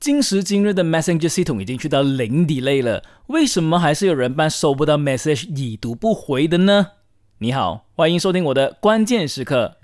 今时今日的 Messenger 系统已经去到零 delay 了，为什么还是有人办收不到 message 已读不回的呢？你好，欢迎收听我的关键时刻。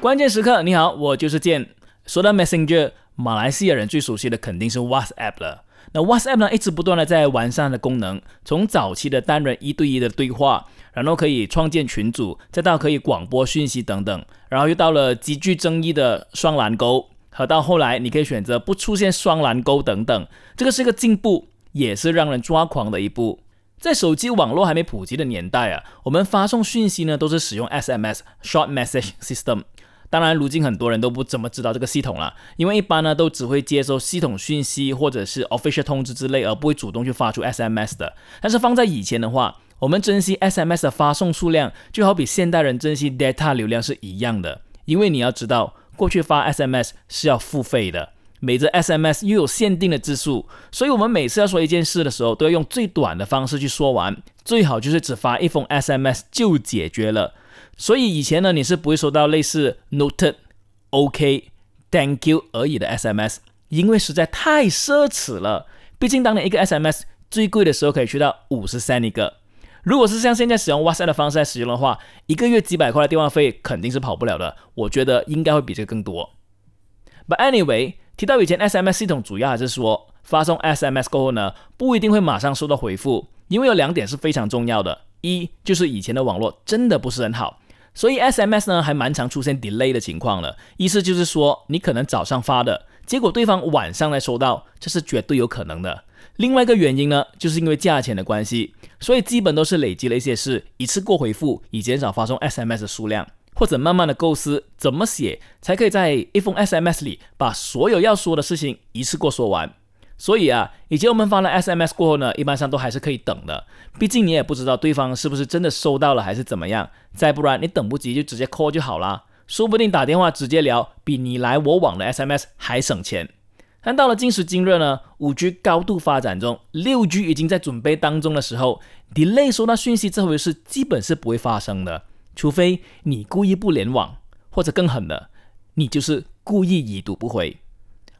关键时刻，你好，我就是健。说到 Messenger，马来西亚人最熟悉的肯定是 WhatsApp 了。那 WhatsApp 呢，一直不断的在完善的功能，从早期的单人一对一的对话，然后可以创建群组，再到可以广播讯息等等，然后又到了极具争议的双蓝勾，和到后来你可以选择不出现双蓝勾等等，这个是一个进步，也是让人抓狂的一步。在手机网络还没普及的年代啊，我们发送讯息呢都是使用 SMS Short Message System。当然，如今很多人都不怎么知道这个系统了，因为一般呢都只会接收系统讯息或者是 official 通知之类，而不会主动去发出 SMS 的。但是放在以前的话，我们珍惜 SMS 的发送数量，就好比现代人珍惜 data 流量是一样的。因为你要知道，过去发 SMS 是要付费的，每则 SMS 又有限定的字数，所以我们每次要说一件事的时候，都要用最短的方式去说完，最好就是只发一封 SMS 就解决了。所以以前呢，你是不会收到类似 Noted、OK、Thank you 而已的 SMS，因为实在太奢侈了。毕竟当年一个 SMS 最贵的时候可以去到五十三一个。如果是像现在使用 WhatsApp 的方式来使用的话，一个月几百块的电话费肯定是跑不了的。我觉得应该会比这个更多。But anyway，提到以前 SMS 系统，主要还是说发送 SMS 过后呢，不一定会马上收到回复，因为有两点是非常重要的。一就是以前的网络真的不是很好。所以 SMS 呢还蛮常出现 delay 的情况了，意思就是说你可能早上发的，结果对方晚上来收到，这是绝对有可能的。另外一个原因呢，就是因为价钱的关系，所以基本都是累积了一些事，一次过回复，以减少发送 SMS 的数量，或者慢慢的构思怎么写才可以在一封 SMS 里把所有要说的事情一次过说完。所以啊，以前我们发了 SMS 过后呢，一般上都还是可以等的，毕竟你也不知道对方是不是真的收到了还是怎么样。再不然你等不及就直接 call 就好啦，说不定打电话直接聊比你来我往的 SMS 还省钱。但到了今时今日呢，五 G 高度发展中，六 G 已经在准备当中的时候，delay 收到讯息这回事基本是不会发生的，除非你故意不联网，或者更狠的，你就是故意已读不回。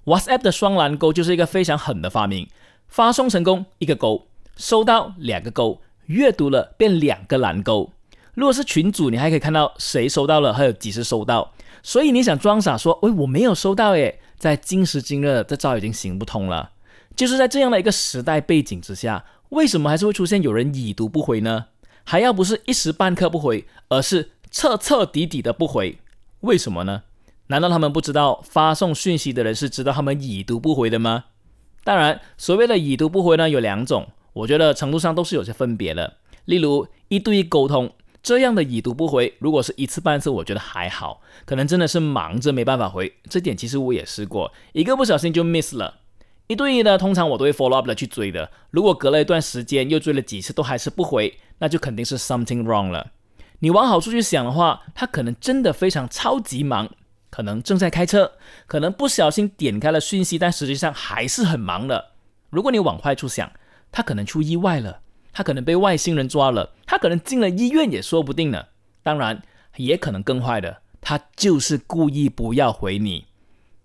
WhatsApp 的双蓝勾就是一个非常狠的发明，发送成功一个勾，收到两个勾，阅读了变两个蓝勾。如果是群主，你还可以看到谁收到了，还有几时收到。所以你想装傻说，喂，我没有收到诶，在今时今日，这招已经行不通了。就是在这样的一个时代背景之下，为什么还是会出现有人已读不回呢？还要不是一时半刻不回，而是彻彻底底的不回，为什么呢？难道他们不知道发送讯息的人是知道他们已读不回的吗？当然，所谓的已读不回呢，有两种，我觉得程度上都是有些分别的。例如一对一沟通这样的已读不回，如果是一次半次，我觉得还好，可能真的是忙着没办法回。这点其实我也试过，一个不小心就 miss 了。一对一呢，通常我都会 follow up 的去追的。如果隔了一段时间又追了几次都还是不回，那就肯定是 something wrong 了。你往好处去想的话，他可能真的非常超级忙。可能正在开车，可能不小心点开了讯息，但实际上还是很忙的。如果你往坏处想，他可能出意外了，他可能被外星人抓了，他可能进了医院也说不定呢。当然，也可能更坏的，他就是故意不要回你，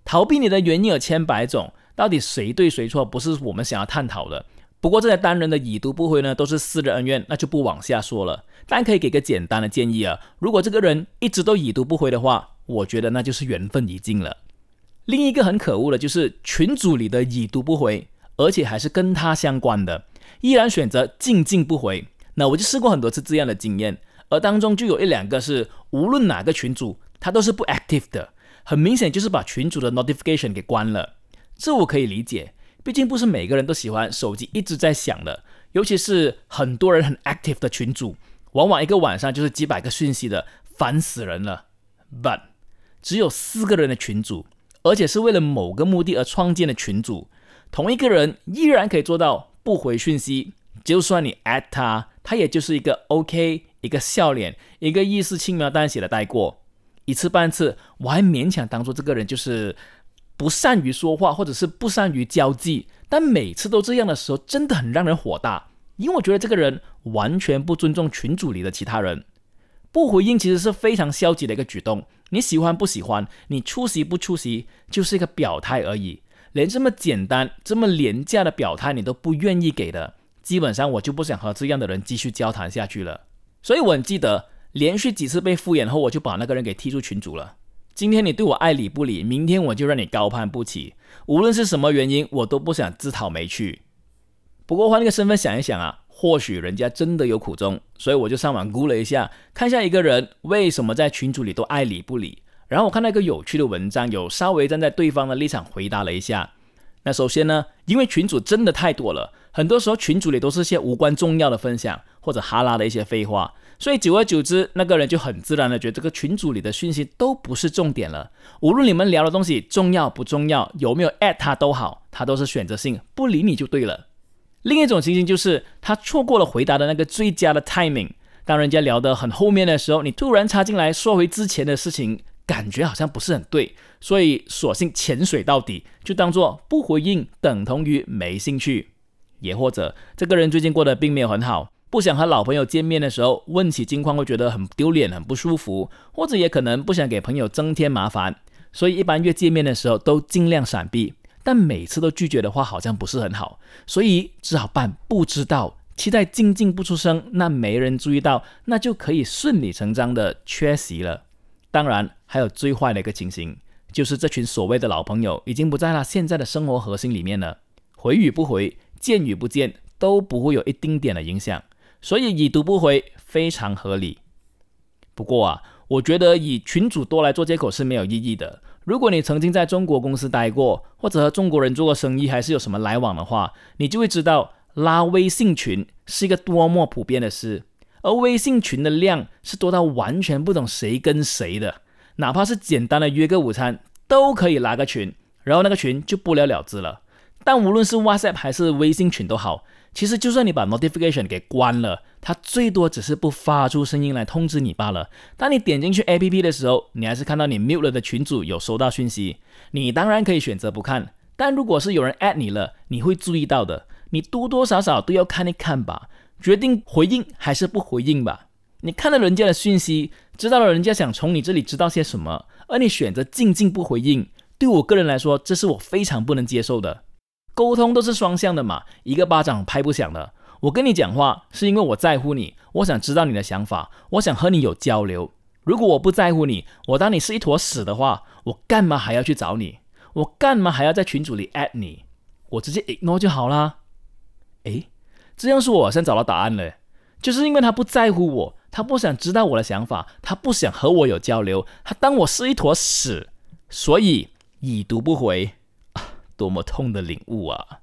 逃避你的原因有千百种，到底谁对谁错，不是我们想要探讨的。不过这些单人的已读不回呢，都是私人恩怨，那就不往下说了。但可以给个简单的建议啊，如果这个人一直都已读不回的话。我觉得那就是缘分已尽了。另一个很可恶的就是群组里的已读不回，而且还是跟他相关的，依然选择静静不回。那我就试过很多次这样的经验，而当中就有一两个是无论哪个群主他都是不 active 的，很明显就是把群主的 notification 给关了。这我可以理解，毕竟不是每个人都喜欢手机一直在响的，尤其是很多人很 active 的群主，往往一个晚上就是几百个讯息的，烦死人了。But 只有四个人的群组，而且是为了某个目的而创建的群组，同一个人依然可以做到不回讯息。就算你 at 他，他也就是一个 OK，一个笑脸，一个意思轻描淡写的带过，一次半次，我还勉强当做这个人就是不善于说话，或者是不善于交际。但每次都这样的时候，真的很让人火大，因为我觉得这个人完全不尊重群组里的其他人。不回应其实是非常消极的一个举动。你喜欢不喜欢，你出席不出席，就是一个表态而已。连这么简单、这么廉价的表态你都不愿意给的，基本上我就不想和这样的人继续交谈下去了。所以我很记得，连续几次被敷衍后，我就把那个人给踢出群组了。今天你对我爱理不理，明天我就让你高攀不起。无论是什么原因，我都不想自讨没趣。不过换个身份想一想啊，或许人家真的有苦衷，所以我就上网估了一下，看一下一个人为什么在群组里都爱理不理。然后我看到一个有趣的文章，有稍微站在对方的立场回答了一下。那首先呢，因为群主真的太多了，很多时候群主里都是些无关重要的分享或者哈拉的一些废话。所以久而久之，那个人就很自然的觉得这个群组里的讯息都不是重点了。无论你们聊的东西重要不重要，有没有 at 他都好，他都是选择性不理你就对了。另一种情形就是他错过了回答的那个最佳的 timing。当人家聊得很后面的时候，你突然插进来说回之前的事情，感觉好像不是很对，所以索性潜水到底，就当做不回应等同于没兴趣。也或者这个人最近过得并没有很好。不想和老朋友见面的时候问起近况，会觉得很丢脸、很不舒服，或者也可能不想给朋友增添麻烦，所以一般约见面的时候都尽量闪避。但每次都拒绝的话，好像不是很好，所以只好扮不知道，期待静静不出声，那没人注意到，那就可以顺理成章的缺席了。当然，还有最坏的一个情形，就是这群所谓的老朋友已经不在他现在的生活核心里面了，回与不回，见与不见，都不会有一丁点的影响。所以已读不回非常合理。不过啊，我觉得以群主多来做借口是没有意义的。如果你曾经在中国公司待过，或者和中国人做过生意，还是有什么来往的话，你就会知道拉微信群是一个多么普遍的事。而微信群的量是多到完全不懂谁跟谁的，哪怕是简单的约个午餐都可以拉个群，然后那个群就不了了之了。但无论是 WhatsApp 还是微信群都好。其实，就算你把 notification 给关了，它最多只是不发出声音来通知你罢了。当你点进去 APP 的时候，你还是看到你 mute 了的群主有收到讯息。你当然可以选择不看，但如果是有人 at 你了，你会注意到的。你多多少少都要看一看吧，决定回应还是不回应吧。你看了人家的讯息，知道了人家想从你这里知道些什么，而你选择静静不回应，对我个人来说，这是我非常不能接受的。沟通都是双向的嘛，一个巴掌拍不响的。我跟你讲话是因为我在乎你，我想知道你的想法，我想和你有交流。如果我不在乎你，我当你是一坨屎的话，我干嘛还要去找你？我干嘛还要在群组里 at 你？我直接 ignore 就好啦。诶，这样说我好像找到答案了，就是因为他不在乎我，他不想知道我的想法，他不想和我有交流，他当我是一坨屎，所以已读不回。多么痛的领悟啊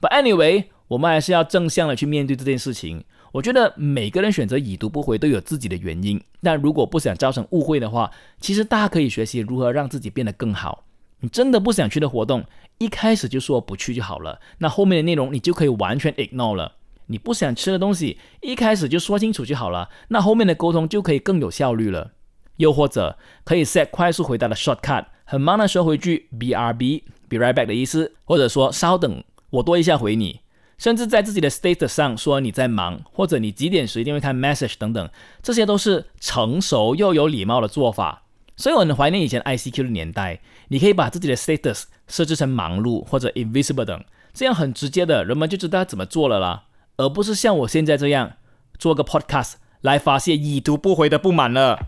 ！But anyway，我们还是要正向的去面对这件事情。我觉得每个人选择已读不回都有自己的原因，但如果不想造成误会的话，其实大家可以学习如何让自己变得更好。你真的不想去的活动，一开始就说不去就好了，那后面的内容你就可以完全 ignore 了。你不想吃的东西，一开始就说清楚就好了，那后面的沟通就可以更有效率了。又或者可以 set 快速回答的 shortcut，很忙的时候回句 BRB。Be right back 的意思，或者说稍等，我多一下回你，甚至在自己的 status 上说你在忙，或者你几点时一定会看 message 等等，这些都是成熟又有礼貌的做法。所以我很怀念以前 ICQ 的年代，你可以把自己的 status 设置成忙碌或者 invisible 等，这样很直接的，人们就知道怎么做了啦，而不是像我现在这样做个 podcast 来发泄已读不回的不满了。